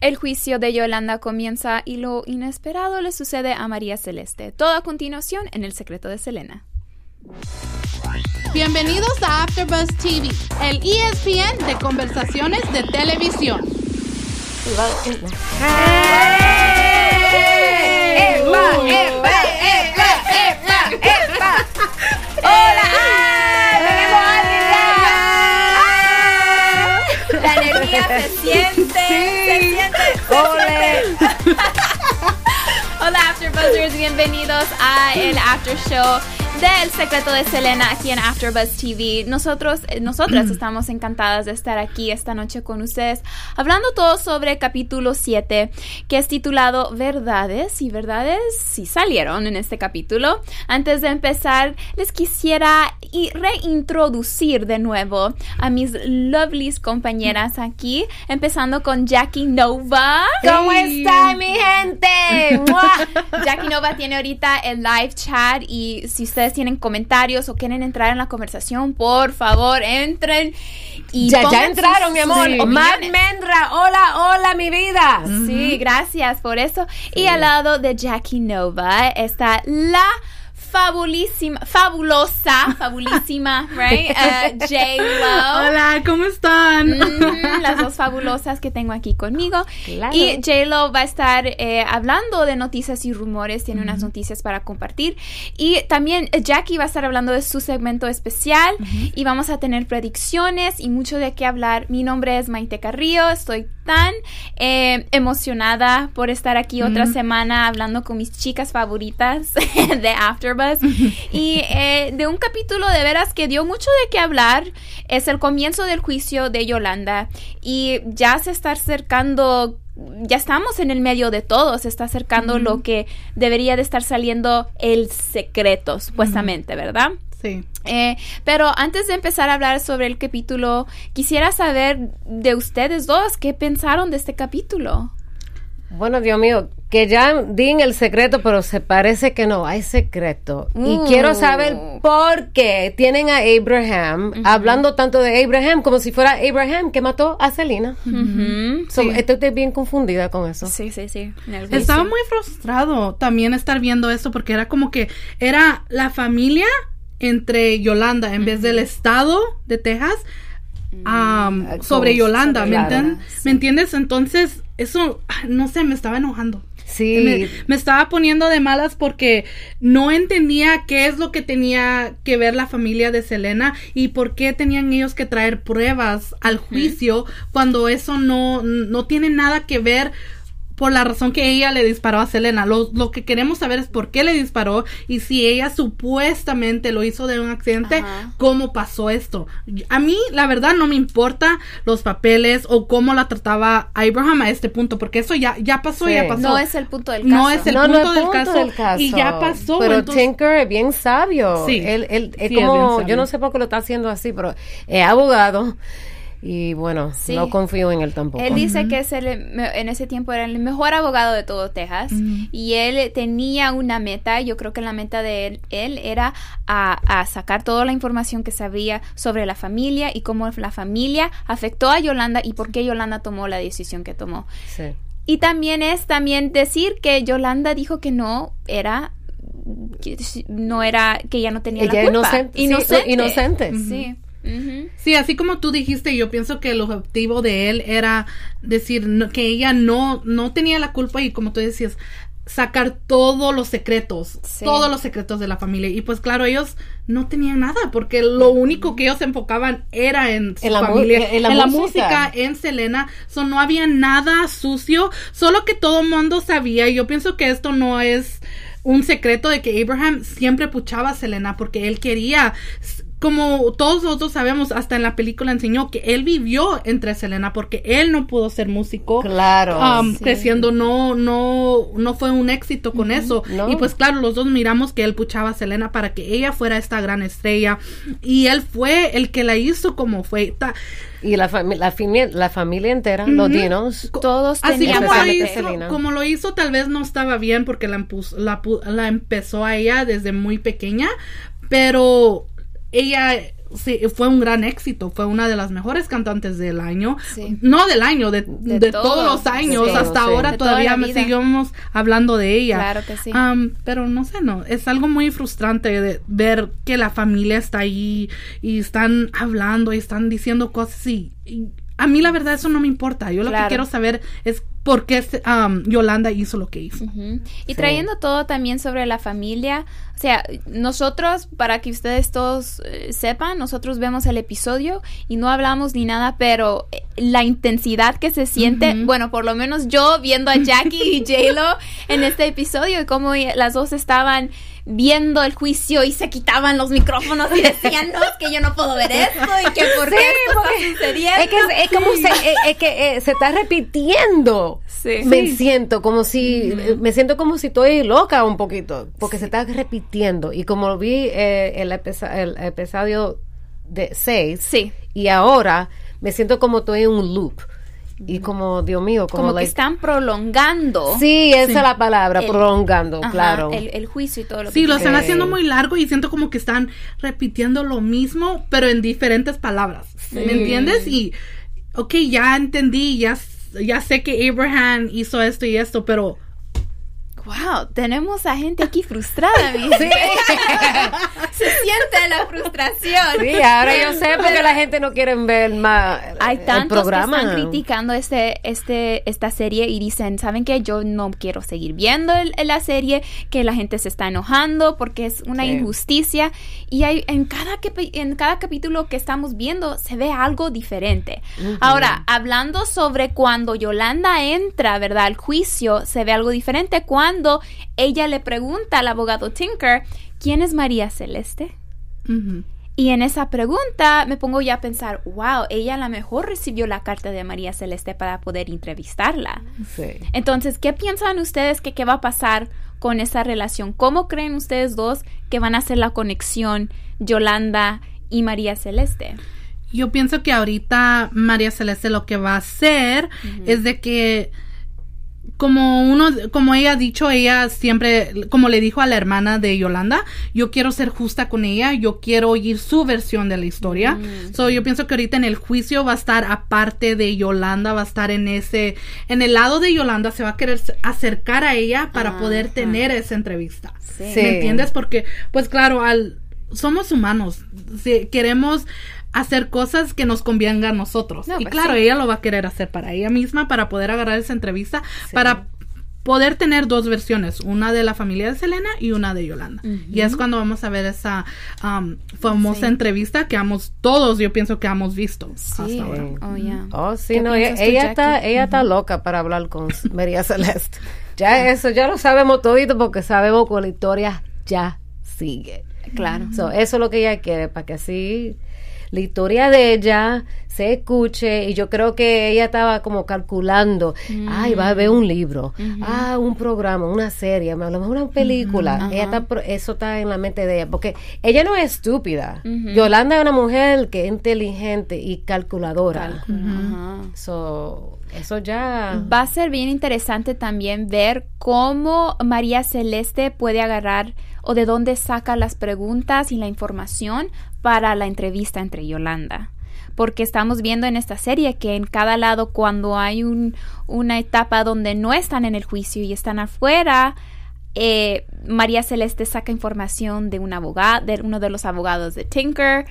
El juicio de Yolanda comienza y lo inesperado le sucede a María Celeste. Todo a continuación en El secreto de Selena. Bienvenidos a AfterBuzz TV, el ESPN de conversaciones de televisión. ¡Hola! Siente! ¡Se siente! ¡Se siente! Hola Afterbuzzers, bienvenidos a el After Show del secreto de Selena aquí en AfterBuzz TV. Nosotros, eh, nosotras estamos encantadas de estar aquí esta noche con ustedes, hablando todo sobre capítulo 7, que es titulado Verdades y verdades sí salieron en este capítulo. Antes de empezar, les quisiera y reintroducir de nuevo a mis lovelies compañeras aquí, empezando con Jackie Nova. ¿Cómo está mi gente? ¡Mua! Jackie Nova tiene ahorita el live chat y si ustedes tienen comentarios o quieren entrar en la conversación, por favor, entren y Ya, ya entraron, mi amor. Matt Mendra, hola, hola, mi vida. Sí, gracias por eso. Y al lado de Jackie Nova está la fabulísima, fabulosa, fabulísima, right? Uh, J-Lo. Hola, ¿cómo están? Mm, las dos fabulosas que tengo aquí conmigo. Claro. Y J-Lo va a estar eh, hablando de noticias y rumores, tiene unas noticias para compartir. Y también eh, Jackie va a estar hablando de su segmento especial y vamos a tener predicciones y mucho de qué hablar. Mi nombre es Maite Carrillo, estoy tan eh, emocionada por estar aquí otra semana hablando con mis chicas favoritas de AfterBuzz y eh, de un capítulo de veras que dio mucho de qué hablar. Es el comienzo del juicio de Yolanda. Y ya se está acercando ya estamos en el medio de todo, se está acercando lo que debería de estar saliendo el secreto, supuestamente, ¿verdad? Sí. Eh, pero antes de empezar a hablar sobre el capítulo, quisiera saber de ustedes dos qué pensaron de este capítulo. Bueno, Dios mío, que ya di en el secreto, pero se parece que no hay secreto. Y Uh. quiero saber por qué tienen a Abraham hablando tanto de Abraham como si fuera Abraham que mató a Selena. Ujú. So, Estoy bien confundida con eso. Sí, sí, sí. el Estaba muy frustrado también estar viendo esto porque era como que era la familia entre Yolanda en vez del estado de Texas am, Ah, sobre Yolanda, sobre ¿me, Yolanda, enten- ¿me entiendes? Entonces, eso, ah, no sé, me estaba enojando. Sí. Me, me estaba poniendo de malas porque no entendía qué es lo que tenía que ver la familia de Selena y por qué tenían ellos que traer pruebas al juicio cuando eso no, no tiene nada que ver por la razón que ella le disparó a Selena. Lo, lo que queremos saber es por qué le disparó y si ella supuestamente lo hizo de un accidente, Ajá. cómo pasó esto. A mí, la verdad, no me importa los papeles o cómo la trataba Abraham a este punto, porque eso ya, ya pasó, Sí. ya pasó. No es el punto del caso. No es el no, punto, no del, punto caso, del caso. Y ya pasó. Pero entonces- Tinker es bien sabio. Sí. Él, él Sí, es como, bien sabio. yo no sé por qué lo está haciendo así, pero es abogado. Y bueno, Sí. no confío en él tampoco. Él dice que es el, me- en ese tiempo era el mejor abogado de todo Texas y él tenía una meta, yo creo que la meta de él, él era a, a sacar toda la información que sabía sobre la familia y cómo la familia afectó a Yolanda y por qué Yolanda tomó la decisión que tomó. Sí. Y también es también decir que Yolanda dijo que no era que no era que ella no tenía Ella la culpa. inocente, sí, inocente. inocente. Sí. Ujú. Sí, así como tú dijiste, yo pienso que el objetivo de él era decir no- que ella no, no tenía la culpa y como tú decías, sacar todos los secretos, Sí. todos los secretos de la familia. Y pues claro, ellos no tenían nada porque lo único que ellos se enfocaban era en su En la mu- familia, en la música. música, en Selena. So, no había nada sucio, solo que todo el mundo sabía. Y yo pienso que esto no es un secreto de que Abraham siempre puchaba a Selena porque él quería como todos nosotros sabemos, hasta en la película enseñó que él vivió entre Selena porque él no pudo ser músico. Claro. um, Sí. creciendo no no no fue un éxito con eso No. y pues claro los dos miramos que él puchaba a Selena para que ella fuera esta gran estrella y él fue el que la hizo como fue Ta- Y la, fami- la, fami- la familia entera, los dinos. Todos así tenían como lo hizo Selena. como lo hizo tal vez no estaba bien porque la, la, la empezó a ella desde muy pequeña pero ella sí, fue un gran éxito, fue una de las mejores cantantes del año, Sí. no del año, de, De de todo. todos los años, hasta sí. ahora todavía me seguimos hablando de ella. Claro que sí. Am, pero no sé, no, es algo muy frustrante de ver que la familia está ahí y están hablando y están diciendo cosas y, y a mí la verdad eso no me importa, yo lo que quiero saber es por qué am, Yolanda hizo lo que hizo. Y Sí. trayendo todo también sobre la familia, o sea, nosotros, para que ustedes todos eh, sepan, nosotros vemos el episodio y no hablamos ni nada, pero eh, la intensidad que se siente, bueno, por lo menos yo viendo a Jackie y J-Lo en este episodio y cómo las dos estaban viendo el juicio y se quitaban los micrófonos y decían, no, es que yo no puedo ver esto y que por qué Sí, esto porque está sucediendo. Es que es, es como se, es, es que eh, se está repitiendo. Sí. Me siento como si, me siento como si estoy loca un poquito, porque se está repitiendo. Y como vi eh, el, episo- el episodio de 6, Sí. y ahora me siento como estoy en un loop. Y como, Dios mío, como, Como que like- están prolongando. Sí, esa Sí. es la palabra, el- prolongando, ajá, claro. El, el juicio y todo lo Sí, que lo están Sí. haciendo muy largo y siento como que están repitiendo lo mismo, pero en diferentes palabras. ¿Me entiendes? Y, ok, ya entendí, ya, ya sé que Abraham hizo esto y esto, pero Wow, tenemos a gente aquí frustrada, mi gente. Se siente la frustración. Sí, ahora yo sé porque la gente no quiere ver más Hay el tantos programa. que están criticando este, este, esta serie y dicen, ¿saben qué? Yo no quiero seguir viendo el- la serie, que la gente se está enojando porque es una Sí. injusticia. Y hay, en, cada, en cada capítulo que estamos viendo se ve algo diferente. Ahora, hablando sobre cuando Yolanda entra, ¿verdad? Al juicio, se ve algo diferente cuando ella le pregunta al abogado Tinker, ¿quién es María Celeste? Y en esa pregunta me pongo ya a pensar, wow, ella a lo mejor recibió la carta de María Celeste para poder entrevistarla. Sí. Entonces, ¿qué piensan ustedes que qué va a pasar con esa relación? ¿Cómo creen ustedes dos que van a hacer la conexión Yolanda y María Celeste? yo pienso que ahorita María Celeste lo que va a hacer es de que como uno, como ella ha dicho, ella siempre, como le dijo a la hermana de Yolanda, yo quiero ser justa con ella, yo quiero oír su versión de la historia. So, yo pienso que ahorita en el juicio va a estar aparte de Yolanda, va a estar en ese, en el lado de Yolanda, se va a querer acercar a ella para poder Ajá. tener esa entrevista. Sí. Sí. ¿Me entiendes? Porque, pues claro, al, somos humanos. Si queremos hacer cosas que nos convengan a nosotros. No, y pues claro, sí. ella lo va a querer hacer para ella misma, para poder agarrar esa entrevista, para poder tener dos versiones, una de la familia de Selena y una de Yolanda. Y es cuando vamos a ver esa um, famosa Sí. entrevista que hemos, todos yo pienso que hemos visto Sí. hasta ahora. Oh, yeah. Oh, sí, ¿Qué no, ella, tú, ella está, ella está loca para hablar con María Celeste. Ya eso, ya lo sabemos todito porque sabemos que la historia ya sigue. Claro. So, eso es lo que ella quiere, para que así la historia de ella se escuche y yo creo que ella estaba como calculando, ay, va a haber un libro, ah, un programa, una serie, a lo mejor una película. Ella está, eso está en la mente de ella, porque ella no es estúpida. Yolanda es una mujer que es inteligente y calculadora. So, eso ya... Va a ser bien interesante también ver cómo María Celeste puede agarrar o de dónde saca las preguntas y la información para la entrevista entre Yolanda. Porque estamos viendo en esta serie que en cada lado cuando hay un- una etapa donde no están en el juicio y están afuera, eh, María Celeste saca información de un abogado, de uno de los abogados de Tinker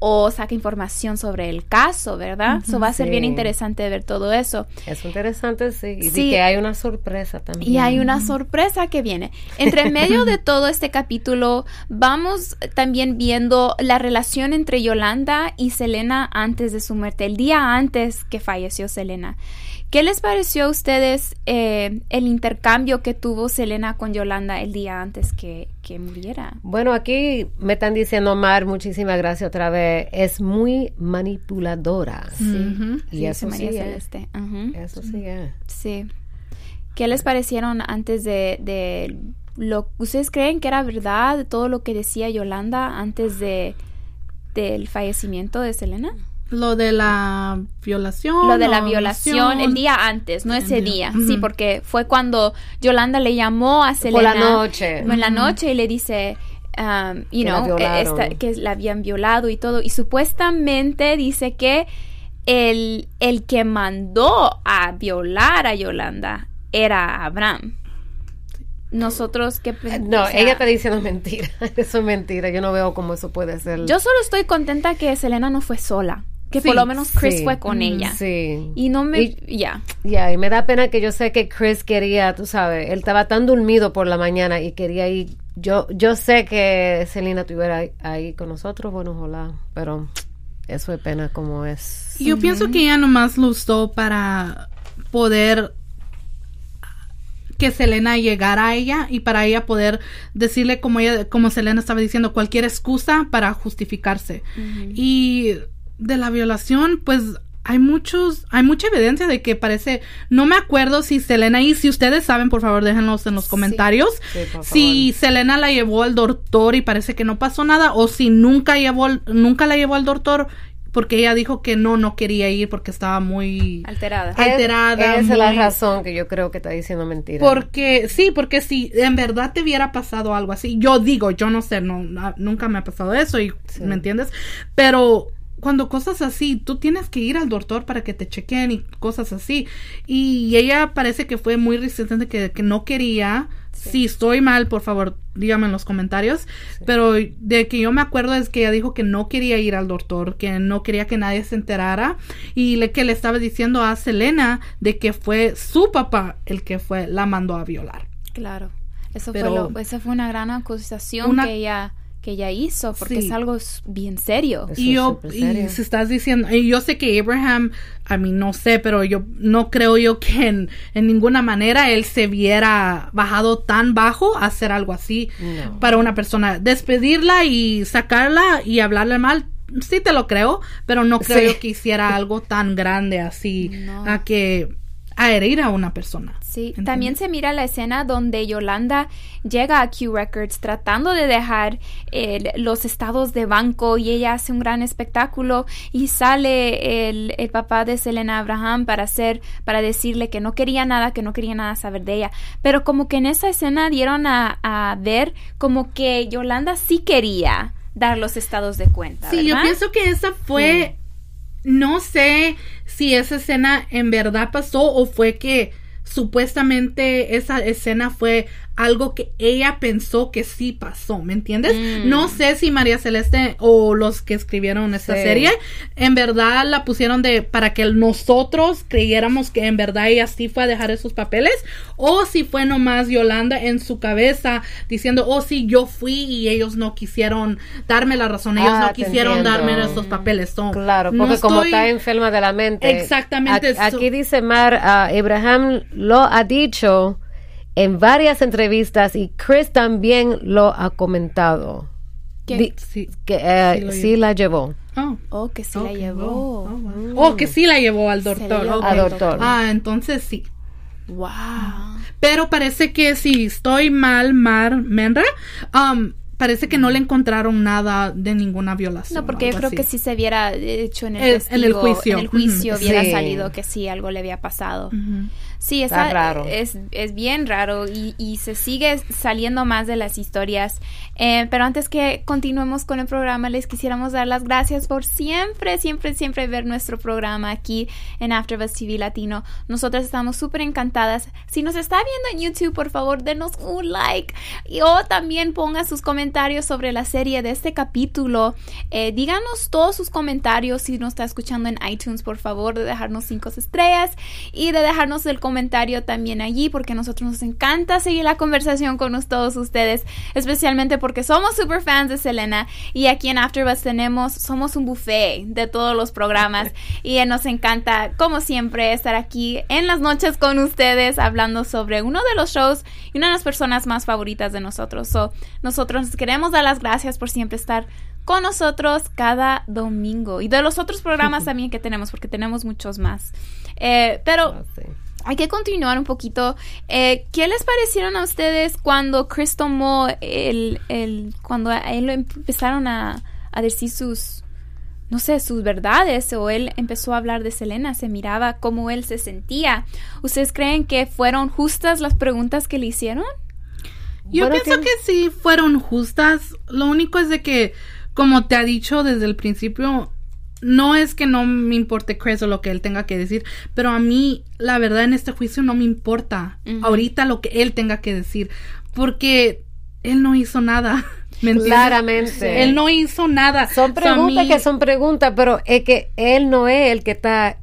o saca información sobre el caso, ¿verdad? Eso va a ser bien interesante ver todo eso. Es interesante, sí. Y Sí. que hay una sorpresa también. Y hay una sorpresa que viene. Entre medio de todo este capítulo, vamos también viendo la relación entre Yolanda y Selena antes de su muerte, el día antes que falleció Selena. ¿Qué les pareció a ustedes eh, el intercambio que tuvo Selena con Yolanda el día antes que, que muriera? Bueno, aquí me están diciendo, Mar, muchísimas gracias otra vez. Es muy manipuladora. Ujú. Y Sí, eso María sí es. Celeste. Ujú. Eso sí es. Sí. ¿Qué les parecieron antes de, de lo ustedes creen que era verdad todo lo que decía Yolanda antes de del fallecimiento de Selena? Lo de la violación. Lo de la o violación el día antes, no ese día. día. Sí, Ujú. porque fue cuando Yolanda le llamó a Selena Por la noche. en la noche y le dice um, you Que la know, violaron. esta- que la habían violado y todo. Y supuestamente dice que el, el que mandó a violar a Yolanda era Abraham. Nosotros que Eh, No, ella está diciendo mentira. Eso es mentira. Yo no veo cómo eso puede ser. Yo solo estoy contenta que Selena no fue sola. Que Sí, por lo menos Chris Sí. fue con Mm, ella. Sí. Y no me... Ya. Ya, y me da pena que yo sé que Chris quería, tú sabes, él estaba tan dormido por la mañana y quería ir. Yo, yo sé que Selena estuviera ahí, ahí con nosotros, bueno, ojalá, pero eso es pena como es. Yo pienso que ella nomás lo usó para poder que Selena llegara a ella y para ella poder decirle como ella como Selena estaba diciendo cualquier excusa para justificarse. Y de la violación pues hay muchos hay mucha evidencia de que parece no me acuerdo si Selena y si ustedes saben por favor déjenlos en los comentarios Sí, si Selena la llevó al doctor y parece que no pasó nada o si nunca llevó nunca la llevó al doctor porque ella dijo que no no quería ir porque estaba muy Alterada. Alterada, Esa es la razón que yo creo que está diciendo mentira. porque sí porque si en verdad te hubiera pasado algo así yo digo yo no sé no nunca me ha pasado eso y Sí. me entiendes pero cuando cosas así, tú tienes que ir al doctor para que te chequen y cosas así. Y ella parece que fue muy resistente, que, que no quería. Si estoy mal, por favor, dígame en los comentarios. Pero de que yo me acuerdo es que ella dijo que no quería ir al doctor, que no quería que nadie se enterara. Y le, que le estaba diciendo a Selena de que fue su papá el que fue, la mandó a violar. Claro. Eso Pero- fue lo- esa fue una gran acusación Una- que ella que ella hizo porque Sí. es algo bien serio. Eso y yo, y si estás diciendo, y yo sé que Abraham, a mí no sé, pero yo no creo yo que en, en ninguna manera él se viera bajado tan bajo a hacer algo así No. para una persona. Despedirla y sacarla y hablarle mal, sí te lo creo, pero no creo Sí. yo que hiciera algo tan grande así No. a que a herir a una persona. Sí, ¿Entiendes? también se mira la escena donde Yolanda llega a Q Records tratando de dejar el- los estados de banco y ella hace un gran espectáculo y sale el, el papá de Selena Abraham para hacer, para decirle que no quería nada, que no quería nada saber de ella. Pero como que en esa escena dieron a, a ver como que Yolanda sí quería dar los estados de cuenta. Sí, yo pienso que esa fue. No sé si esa escena en verdad pasó o fue que supuestamente esa escena fue algo que ella pensó que sí pasó, ¿me entiendes? Mm. No sé si María Celeste o los que escribieron esta Sí. serie en verdad la pusieron de para que nosotros creyéramos que en verdad ella sí fue a dejar esos papeles o si fue nomás Yolanda en su cabeza diciendo, "Oh, sí, yo fui y ellos no quisieron darme la razón, ellos Ah, no te quisieron entiendo. darme esos papeles." So, Claro, no porque como estoy- está enferma de la mente. Exactamente, a- so- aquí dice Mar, ah, Abraham lo ha dicho en varias entrevistas y Chris también lo ha comentado. Que- Di- Sí. que eh, Sí lo sí la llevó. Oh. Oh, que sí la llevó. oh, oh, wow. Oh, que sí la llevó al doctor. llevó al doctor. Ah, entonces sí. Wow. Pero parece que si estoy mal, Mar Menra, um, parece que no le encontraron nada de ninguna violación. No, porque yo creo así. que si se hubiera hecho en el, en juicio. en el juicio hubiera Sí. salido que sí, algo le había pasado. Sí, Está está, raro. Es, es bien raro y, y se sigue saliendo más de las historias. Eh, pero antes que continuemos con el programa, les quisiéramos dar las gracias por siempre, siempre, siempre ver nuestro programa aquí en AfterBuzz TV Latino. Nosotras estamos súper encantadas. Si nos está viendo en YouTube, por favor, denos un like y o también pongan sus comentarios sobre la serie de este capítulo. Eh, díganos todos sus comentarios si nos está escuchando en iTunes, por favor, de dejarnos cinco estrellas y de dejarnos el comentario también allí, porque a nosotros nos encanta seguir la conversación con todos ustedes, especialmente porque somos super fans de Selena y aquí en AfterBuzz tenemos, somos un buffet de todos los programas y nos encanta, como siempre, estar aquí en las noches con ustedes hablando sobre uno de los shows y una de las personas más favoritas de nosotros. So, nosotros queremos dar las gracias por siempre estar con nosotros cada domingo y de los otros programas también que tenemos porque tenemos muchos más. Eh, pero Ah, sí. Hay que continuar un poquito. Eh, ¿Qué les parecieron a ustedes cuando Chris tomó el, el cuando a él lo empezaron a, a decir sus, no sé, sus verdades o él empezó a hablar de Selena, se miraba cómo él se sentía? ¿Ustedes creen que fueron justas las preguntas que le hicieron? Yo Bueno, pienso tiene- que sí fueron justas. Lo único es de que, como te ha dicho desde el principio, no es que no me importe Chris o lo que él tenga que decir, pero a mí, la verdad, en este juicio no me importa ahorita lo que él tenga que decir, porque él no hizo nada. Claramente. Él no hizo nada. Son So, preguntas mí- que son preguntas, pero es que él no es el que está.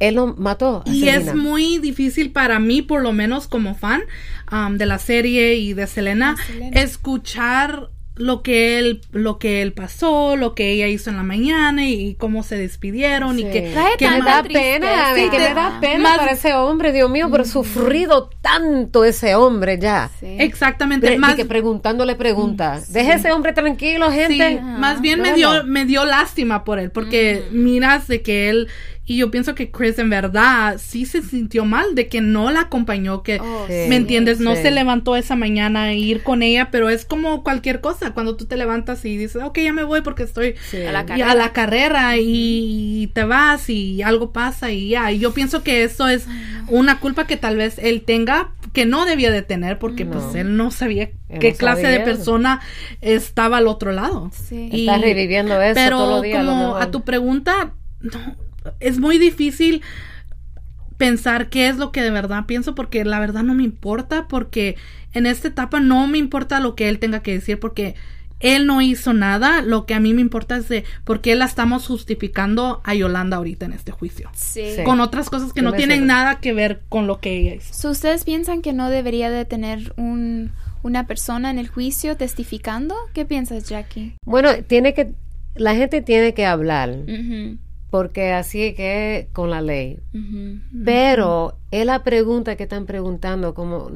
Él lo mató. a Y es muy difícil para mí, por lo menos como fan um, de la serie y de Selena, De Selena. escuchar lo que él lo que él pasó, lo que ella hizo en la mañana y cómo se despidieron y Sí. que, Trae que me da pena, Sí, que te- me da pena más- para ese hombre, Dios mío, pero sufrido tanto ese hombre ya. Sí. exactamente Pre- más de que preguntándole preguntas. Deje ese hombre tranquilo, sí, gente. más bien No, me dio no. me dio lástima por él porque miras de que él y yo pienso que Chris en verdad sí se sintió mal de que no la acompañó que Oh, Sí. ¿Me entiendes? No Sí. se levantó esa mañana a ir con ella, pero es como cualquier cosa. Cuando tú te levantas y dices, ok, ya me voy porque estoy Sí. A la y carrera. a la carrera y te vas y algo pasa y ya. Y yo pienso que eso es una culpa que tal vez él tenga que no debía de tener porque No. pues él no sabía Él qué no clase de persona estaba al otro lado. Sí. Y- Está reviviendo eso pero todos los días, a lo como a tu pregunta, no, es muy difícil pensar qué es lo que de verdad pienso porque la verdad no me importa porque en esta etapa no me importa lo que él tenga que decir porque él no hizo nada, lo que a mí me importa es de por qué la estamos justificando a Yolanda ahorita en este juicio. Sí. Sí. Con otras cosas que no tienen sé. nada que ver con lo que ella hizo. So, ¿Ustedes piensan que no debería de tener un, una persona en el juicio testificando? ¿Qué piensas, Jackie? Bueno, tiene que. La gente tiene que hablar. Ujú, Porque así es que con la ley. Pero es la pregunta que están preguntando, como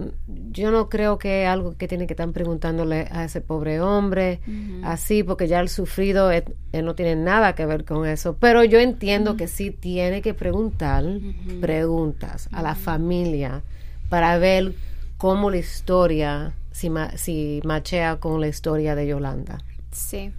yo no creo que es algo que tienen que estar preguntándole a ese pobre hombre, así, porque ya el sufrido él no tiene nada que ver con eso. Pero yo entiendo que sí tiene que preguntar preguntas a la familia para ver cómo la historia, si, ma- si machea con la historia de Yolanda. Sí.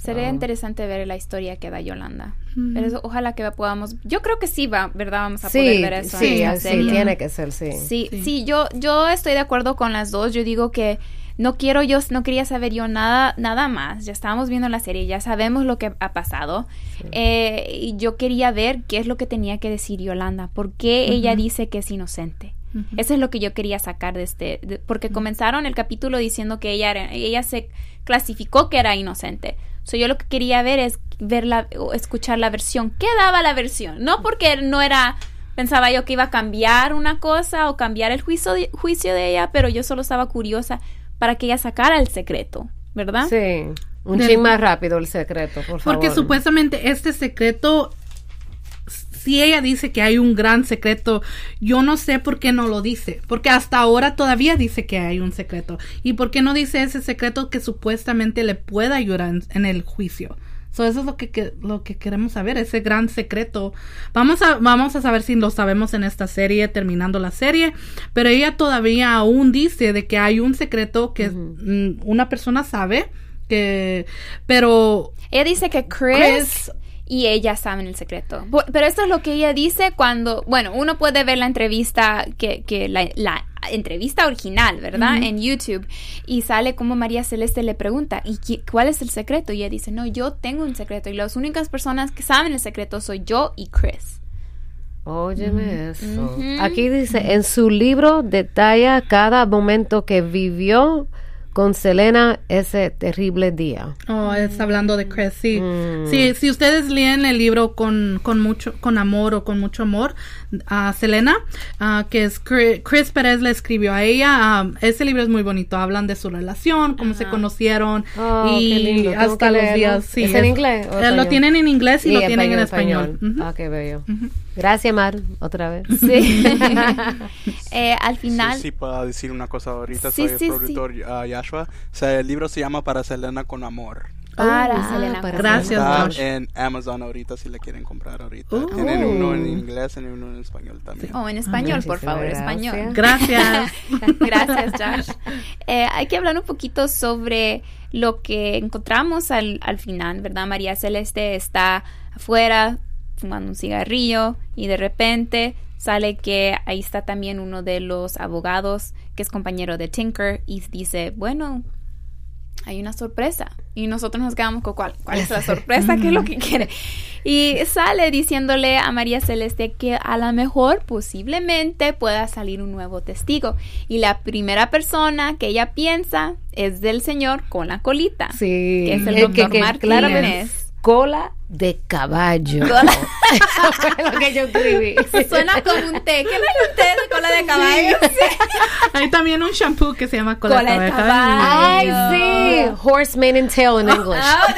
Sería interesante ver la historia que da Yolanda. Pero eso, ojalá que podamos. Yo creo que sí, va, ¿verdad? Vamos a poder Sí, ver eso sí, en la así serie. tiene que ser, sí. Sí, Sí. sí, yo, yo estoy de acuerdo con las dos. Yo digo que no quiero, yo no quería saber yo nada, nada más. Ya estábamos viendo la serie, ya sabemos lo que ha pasado. Eh, y yo quería ver qué es lo que tenía que decir Yolanda, por qué ella dice que es inocente. Eso es lo que yo quería sacar de este, de- porque comenzaron el capítulo diciendo que ella era, ella se clasificó que era inocente. So, yo lo que quería ver es ver la, o escuchar la versión. ¿Qué daba la versión? No porque no era, pensaba yo que iba a cambiar una cosa o cambiar el juicio de, juicio de ella, pero yo solo estaba curiosa para que ella sacara el secreto, ¿verdad? Sí, un ching más rápido el secreto, por favor. Porque supuestamente este secreto, si ella dice que hay un gran secreto, yo no sé por qué no lo dice. Porque hasta ahora todavía dice que hay un secreto. ¿Y por qué no dice ese secreto que supuestamente le pueda ayudar en, en el juicio? So, eso es lo que, que- lo que queremos saber, ese gran secreto. Vamos a, vamos a saber si lo sabemos en esta serie, terminando la serie. Pero ella todavía aún dice de que hay un secreto que mm, una persona sabe. Que, pero Ella dice que Chris, Chris- y ella saben el secreto. Pero esto es lo que ella dice cuando, bueno, uno puede ver la entrevista, que, que la, la entrevista original, ¿verdad? En YouTube. Y sale como María Celeste le pregunta, ¿y qui- cuál es el secreto? Y ella dice, no, yo tengo un secreto. Y las únicas personas que saben el secreto soy yo y Chris. Óyeme eso. Ujú. Aquí dice, en su libro detalla cada momento que vivió con Selena ese terrible día. Oh, está hablando de Chris, sí. Mm. Sí, si ustedes leen el libro con, con mucho, con amor o con mucho amor a Selena, ah, que es Chris, Chris Pérez le escribió a ella, ah, ese libro es muy bonito, hablan de su relación, cómo se conocieron Oh, y hasta los leerlo. días, sí. ¿Es en inglés o eh, lo tienen en inglés y, lo en tienen en español. Ah, qué bello. Gracias, Mar, otra vez. Sí. Eh, al final, Sí, sí, puedo decir una cosa ahorita. Sí, Soy sí, el productor ah, Yashua. O sea, el libro se llama Para Selena con Amor. para Ah, Selena. para Gracias, Está Josh. en Amazon ahorita si le quieren comprar ahorita. Oh. Tienen uno en inglés y uno en español también. Oh, en español, por favor, gracias. español. Gracias. Gracias, Josh. Eh, hay que hablar un poquito sobre lo que encontramos al, al final, ¿verdad? María Celeste está afuera fumando un cigarrillo y de repente sale que ahí está también uno de los abogados que es compañero de Tinker y dice, bueno, hay una sorpresa. Y nosotros nos quedamos con cuál, cuál es la sorpresa, qué es lo que quiere. Y sale diciéndole a María Celeste que a lo mejor posiblemente pueda salir un nuevo testigo. Y la primera persona que ella piensa es del señor con la colita. Sí. Que es el doctor que- que Martínez. claramente cola de caballo. Eso fue lo que yo escribí. Suena como un té. ¿Qué hay un té de cola de caballo? Hay también un shampoo que se llama cola, Cola de de caballo. caballo. Ay, sí. Horse, mane and tail in English. Ah, ok.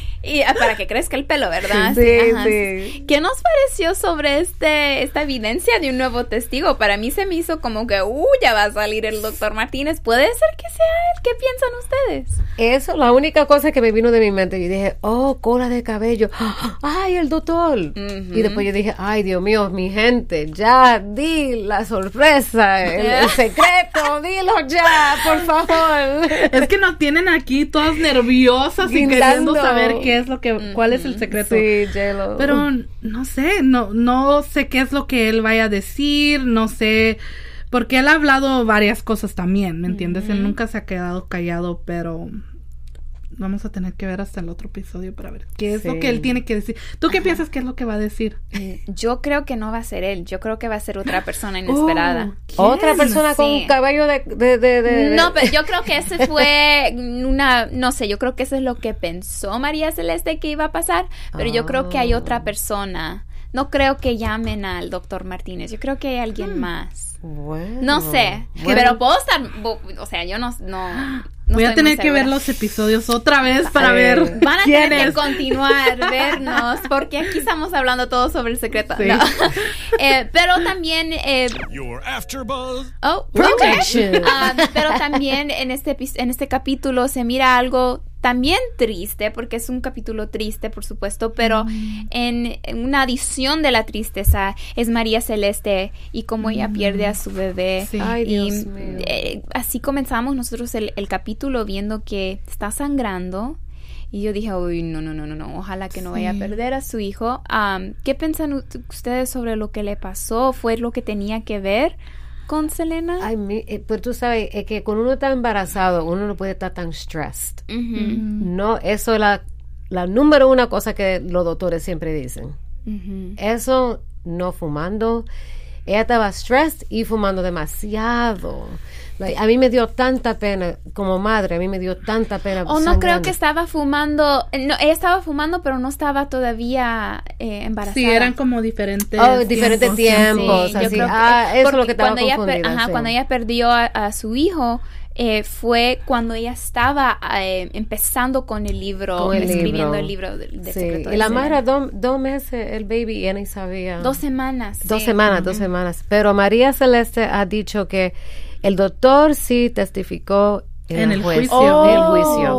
Y ah, para que crezca el pelo, ¿verdad? Sí, ajá. sí. ¿Qué nos pareció sobre este esta evidencia de un nuevo testigo? Para mí se me hizo como que, uh, ya va a salir el doctor Martínez. ¿Puede ser que sea él? ¿Qué piensan ustedes? Eso, la única cosa que me vino de mi mente, yo dije, oh, cola de cabello, ay, el doctor. Y después yo dije, ay, Dios mío, mi gente, ya di la sorpresa, el, el secreto, dilo ya, por favor. Es que nos tienen aquí todas nerviosas y queriendo saber qué es lo que, cuál es el secreto. Sí, J-Lo. Pero no sé, no, no sé qué es lo que él vaya a decir, no sé, porque él ha hablado varias cosas también, ¿me entiendes? Él nunca se ha quedado callado, pero vamos a tener que ver hasta el otro episodio para ver qué es lo que él tiene que decir. ¿Tú qué piensas que es lo que va a decir? Yo creo que no va a ser él. Yo creo que va a ser otra persona inesperada. Oh, Otra ¿quién? persona con un cabello de... de, de, de- No, pero yo creo que ese fue una, no sé, yo creo que eso es lo que pensó María Celeste que iba a pasar, pero yo creo que hay Ah. otra persona. No creo que llamen al doctor Martínez, yo creo que hay alguien Hmm. más. Bueno, No sé, bueno. pero puedo estar, o sea, yo no, no, no Voy a tener que ver los episodios otra vez para Sí. ver Van a quién tener que es. continuar, vernos, porque aquí estamos hablando todo sobre el secreto. Sí. No. Eh, pero también eh, Your AfterBuzz Oh. Ah, pero también en este, en este capítulo se mira algo también triste, porque es un capítulo triste, por supuesto, pero en, en una adición de la tristeza es María Celeste y cómo ella pierde a su bebé. Sí. Ay, Y Dios mío. eh, así comenzamos nosotros el, el capítulo viendo que está sangrando. Y yo dije, uy, no, no, no, no, no, ojalá que no vaya a perder a su hijo. Am, ¿Qué piensan ustedes sobre lo que le pasó? ¿Fue lo que tenía que ver con Selena? Ay, mi- eh, pero tú sabes, es que cuando uno está embarazado, uno no puede estar tan stressed. Ujú, No, eso es la, la número una cosa que los doctores siempre dicen. Eso, no fumando. Ella estaba stressed y fumando demasiado. Like, a mí me dio tanta pena, como madre, a mí me dio tanta pena. O no creo que estaba fumando, no, ella estaba fumando, pero no estaba todavía eh, embarazada. Sí, eran como diferentes. Oh, diferentes tiempos. Sí, yo así. creo que- ah, eso es porque lo que estaba cuando ella, per- ajá, sí. cuando ella perdió a, a su hijo, eh, fue cuando ella estaba eh, empezando con el libro, Con el escribiendo libro. el libro de, de Sí, Secreto Y de la madre, dos, dos meses, el baby, y ella ni sabía. Dos semanas. Dos sí. semanas, dos semanas. Pero María Celeste ha dicho que el doctor sí testificó en, En el, juicio. juicio. En el Oh. juicio.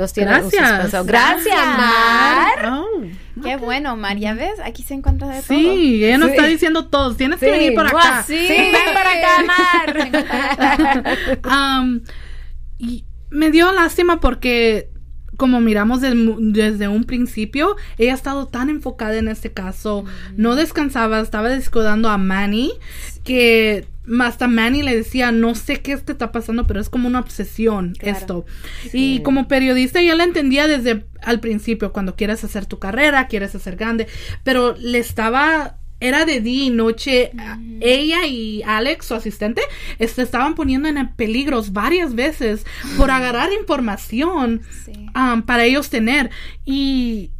Los tiene en Gracias. suspenso. Gracias, Mar. Oh, Qué bueno, María, ¿ves? Aquí se encuentra de todo. Sí, ella nos Sí. está diciendo todos. Tienes que venir guau, acá. sí, ven para acá, Mar. Y me dio lástima porque, como miramos del- desde un principio, ella ha estado tan enfocada en este caso, no descansaba, estaba descuidando a Manny, que hasta Manny le decía, no sé qué que está pasando, pero es como una obsesión Claro. esto. Y como periodista yo la entendía desde al principio, cuando quieres hacer tu carrera, quieres hacer grande, pero le estaba era de día y noche. Ella y Alex, su asistente, se estaban poniendo en peligros varias veces por agarrar información Sí. um, para ellos tener. Y,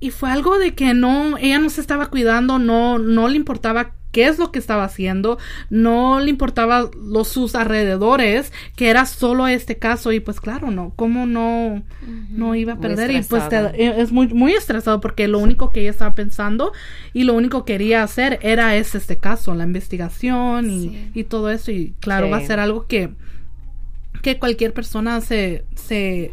y fue algo de que no, ella no se estaba cuidando, no, no le importaba qué es lo que estaba haciendo, no le importaba los sus alrededores, que era solo este caso y pues claro, no, cómo no, no iba a perder y pues te- estresado. es muy, muy estresado porque lo único que ella estaba pensando y lo único que quería hacer era ese, este caso, la investigación y, Sí. y todo eso y claro, Sí. va a ser algo que que cualquier persona se, se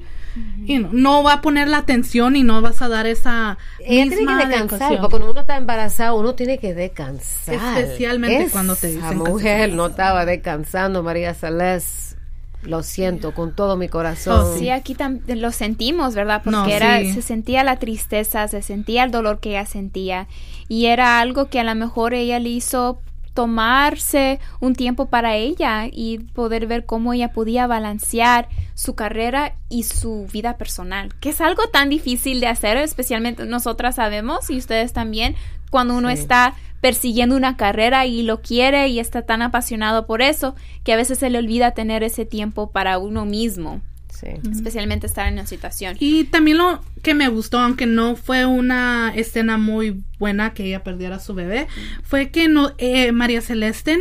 no va a poner la atención y no vas a dar esa Ella tiene misma que descansar, porque cuando uno está embarazado, uno tiene que descansar. Especialmente Esa cuando te dicen mujer no estaba descansando, María Celeste. lo siento con todo mi corazón. Oh, Sí, aquí también lo sentimos, ¿verdad? Porque No, era, sí. se sentía la tristeza, se sentía el dolor que ella sentía. Y era algo que a lo mejor ella le hizo tomarse un tiempo para ella y poder ver cómo ella podía balancear su carrera y su vida personal, que es algo tan difícil de hacer, especialmente nosotras sabemos y ustedes también, cuando uno Sí. está persiguiendo una carrera y lo quiere y está tan apasionado por eso, que a veces se le olvida tener ese tiempo para uno mismo Sí. especialmente estar en una situación. Y también lo que me gustó, aunque no fue una escena muy buena que ella perdiera a su bebé, fue que no, eh, María Celeste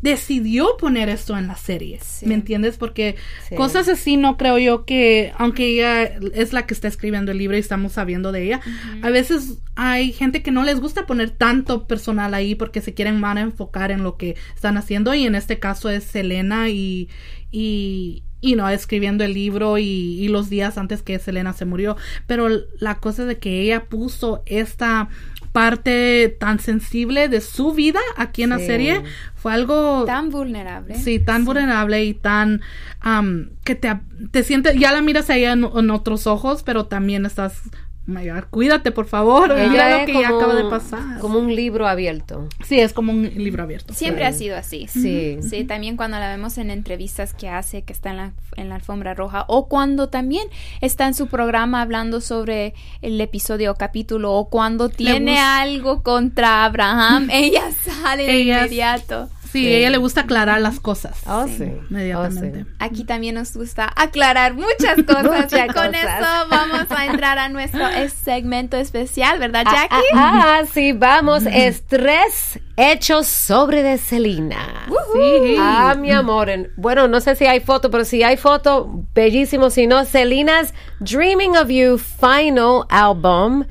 decidió poner esto en la serie. Sí. ¿Me entiendes? Porque Sí. cosas así no creo yo que, aunque ella es la que está escribiendo el libro y estamos sabiendo de ella, a veces hay gente que no les gusta poner tanto personal ahí porque se quieren más enfocar en lo que están haciendo y en este caso es Selena y, y, y no escribiendo el libro y, y los días antes que Selena se murió. Pero la cosa de que ella puso esta parte tan sensible de su vida aquí en la serie fue algo Tan vulnerable. Sí, tan vulnerable y tan am, que te, te sientes, ya la miras a ella en, en otros ojos, pero también estás, my God, cuídate por favor, mira Ella lo es que ya acaba de pasar. Como un libro abierto. Sí, es como un libro abierto. Siempre ha sido así. Sí. Sí, también cuando la vemos en entrevistas que hace, que está en la, en la alfombra roja, o cuando también está en su programa hablando sobre el episodio o capítulo, o cuando tiene algo contra Abraham, ella sale de Ella- inmediato. Sí, a ella le gusta aclarar las cosas. Oh, Sí. sí. Inmediatamente. Oh, sí. Aquí también nos gusta aclarar muchas cosas. Muchas y con cosas. eso vamos a entrar a nuestro es- segmento especial, ¿verdad, Ah, Jackie? Ah, ah, sí, vamos. Estrés hechos sobre de Selena. Sí. Ah, mi amor. en- Bueno, no sé si hay foto, pero si hay foto, bellísimo. Si no, Selena's Dreaming of You Final Album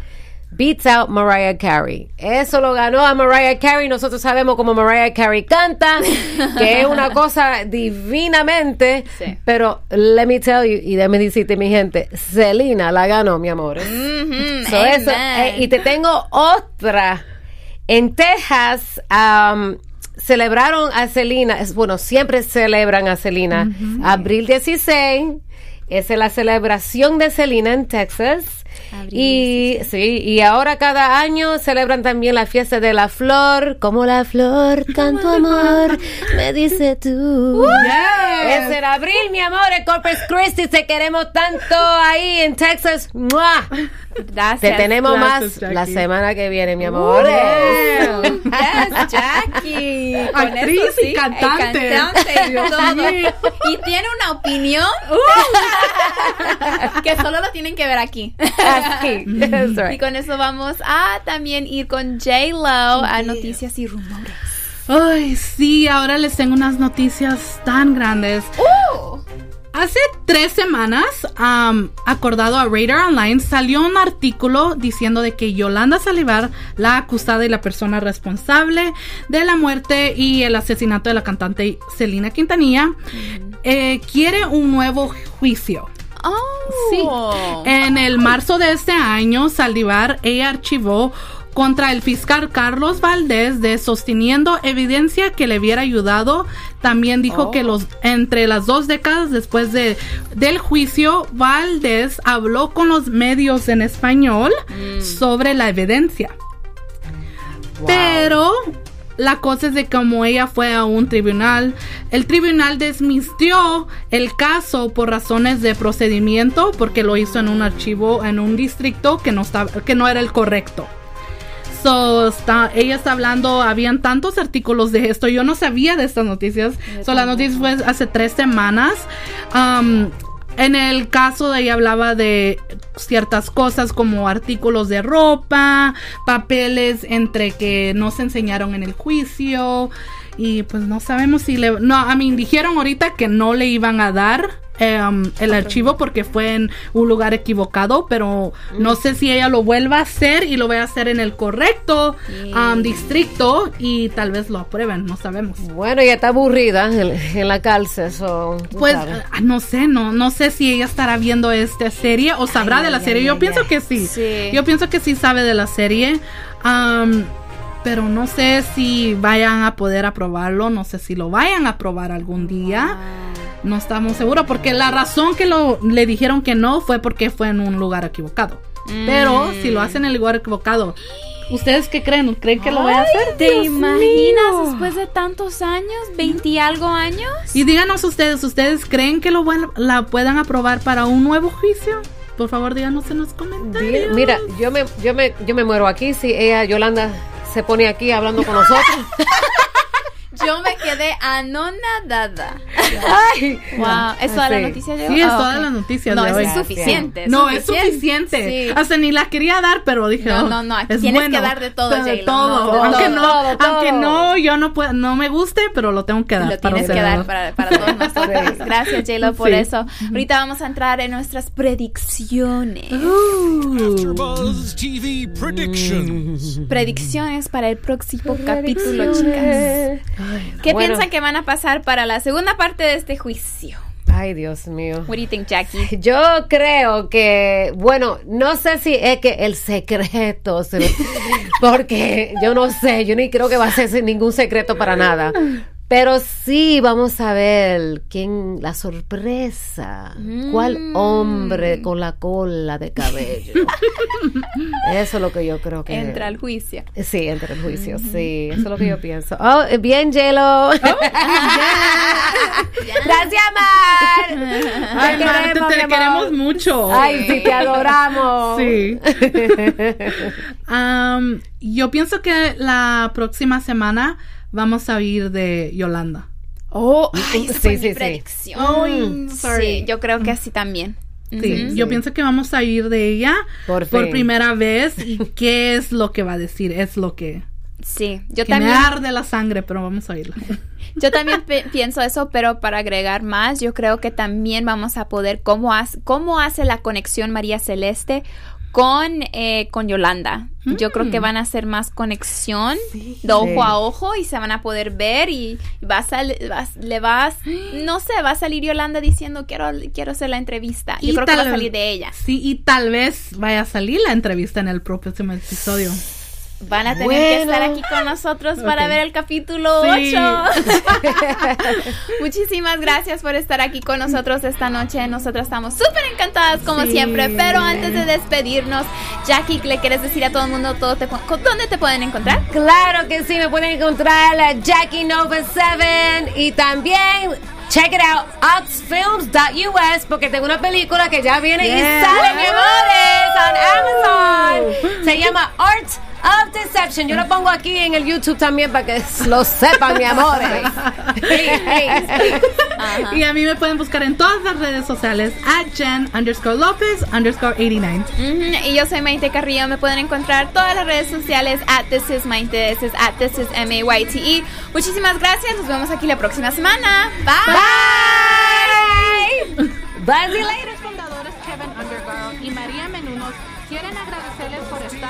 beats out Mariah Carey. Eso lo ganó a Mariah Carey. Nosotros sabemos cómo Mariah Carey canta, que es una cosa divinamente. Sí. Pero let me tell you, y déjame decirte, mi gente, Selena la ganó, mi amor. Mhm, So, eso, eh, y te tengo otra. En Texas um, celebraron a Selena, es- bueno, siempre celebran a Selena. Abril 16 es la celebración de Selena en Texas. Abril Y sí, y ahora cada año celebran también la fiesta de la flor, como la flor, tanto amor, me dice tú. Es en abril, mi amor, en Corpus Christi, te queremos tanto ahí en Texas. ¡Mua! Gracias. Te tenemos Gracias, más la semana que viene, mi amor. Yes, Jackie. Con Actriz eso y cantante. cantante y todo. tiene una opinión que solo lo tienen que ver aquí. That's Y con eso vamos a también ir con J-Lo a noticias y rumores. Ay, sí, ahora les tengo unas noticias tan grandes. Uh. Hace tres semanas, acordado a Radar Online, salió un artículo diciendo de que Yolanda Salivar, la acusada y la persona responsable de la muerte y el asesinato de la cantante Selena Quintanilla, eh, quiere un nuevo juicio. Oh. Sí. En el marzo de este año, Saldivar, ella archivó contra el fiscal Carlos Valdés de sosteniendo evidencia que le hubiera ayudado. También dijo que los entre las dos décadas después de, del juicio, Valdés habló con los medios en español sobre la evidencia. Pero la cosa es de como ella fue a un tribunal, el tribunal desmintió el caso por razones de procedimiento porque lo hizo en un archivo en un distrito que no estaba, que no era el correcto. So, está, ella está hablando, habían tantos artículos de esto, yo no sabía de estas noticias. So, la noticia fue hace tres semanas. Um, en el caso de ella hablaba de ciertas cosas como artículos de ropa, papeles entre que no se enseñaron en el juicio y pues no sabemos si le... No, a mí dijeron ahorita que no le iban a dar em, el archivo porque fue en un lugar equivocado, pero no sé si ella lo vuelva a hacer y lo va a hacer en el correcto um, distrito y tal vez lo aprueben, no sabemos. Bueno, ella está aburrida en, en la cárcel, so, Pues sabes. ah, no sé, no, no sé si ella estará viendo esta serie o sabrá Ay, de la ay, serie. ay, Yo pienso que sí. Sí. Yo pienso que sí sabe de la serie. Am, pero no sé si vayan a poder aprobarlo. No sé si lo vayan a aprobar algún día. No estamos seguros porque la razón que lo le dijeron que no fue porque fue en un lugar equivocado. Pero si lo hacen en el lugar equivocado, ¿ustedes qué creen? ¿Creen que lo voy a hacer? ¿Te Dios imaginas mío. después de tantos años, 20 y algo años? Y díganos ustedes, ¿ustedes creen que lo la puedan aprobar para un nuevo juicio? Por favor, díganos en los comentarios. Mira, yo me, yo me, yo me muero aquí si ella, Yolanda, se pone aquí hablando con nosotros. Yo me quedé anonadada. Ay, Wow, ¿es toda la Sí. noticia de hoy? Sí, es Ah, todas ok. las noticias No, de hoy. es suficiente. No, es suficiente. Sí. Hasta ni la quería dar, pero dije, No, oh, no, no, aquí es tienes bueno. que dar de todo, De J-Lo, todo. no, de aunque todo, no, todo, todo. aunque no, yo no puedo, no me guste, pero lo tengo que dar. Lo para tienes que dar para, para todos nosotros. Gracias, J-Lo, por Sí. eso. Ahorita vamos a entrar en nuestras predicciones. After Buzz TV predictions. Predicciones para el próximo capítulo, chicas. ¿Qué Bueno. piensan que van a pasar para la segunda parte de este juicio? Ay, Dios mío. What do you think, Jackie? Yo creo que, bueno, no sé si es que el secreto, se- porque yo no sé, yo ni creo que va a ser ningún secreto para nada. Pero sí vamos a ver quién, la sorpresa, cuál Mm. hombre con la cola de cabello. Eso es lo que yo creo que... Entra al juicio. Sí, entra el juicio, sí, eso es lo que yo pienso. Oh, bien, Yelo. Gracias, Mar. Ay, Mar, te, te queremos mucho. Ay, sí, te adoramos. Sí. Am, yo pienso que la próxima semana vamos a oír de Yolanda. Oh, ay, esa Sí, fue sí, mi sí. predicción. Ay, sorry. Sí, yo creo que así también. Sí, yo pienso que vamos a ir de ella Por fin. primera vez y qué es lo que va a decir, es lo que, Sí, yo que me también. arde la sangre, pero vamos a oírla. Yo también pienso eso, pero para agregar más, yo creo que también vamos a poder cómo hace, cómo hace la conexión María Celeste con, eh, con Yolanda. Yo creo que van a hacer más conexión de ojo Sí. a ojo y se van a poder ver y va a sal- vas- le vas, no sé, va a salir Yolanda diciendo quiero, quiero hacer la entrevista. Yo Y creo que va a tal- salir de ella. Sí, y tal vez vaya a salir la entrevista en el próximo episodio. Van a tener que estar aquí con nosotros para ver el capítulo Sí. 8. Muchísimas gracias por estar aquí con nosotros esta noche. Nosotras estamos súper encantadas como Sí. siempre. Pero antes de despedirnos, Jackie, ¿le quieres decir a todo el mundo todo te, dónde te pueden encontrar? Claro que sí, me pueden encontrar la Jackie Nova 7 y también check it out, artsfilms.us porque tengo una película que ya viene y sale, mi amores, en Amazon. Se llama Art of Deception. Yo lo pongo aquí en el YouTube también para que lo sepan, mi. Ajá. Y a mí me pueden buscar en todas las redes sociales at Jen underscore López underscore 89. Ujú, Y yo soy Maite Carrillo. Me pueden encontrar todas las redes sociales at This is Maite. This is at This is M-A-Y-T-E. Muchísimas gracias. Nos vemos aquí la próxima semana. Bye. Bye. Later. Los fundadores Kevin Undergirl y María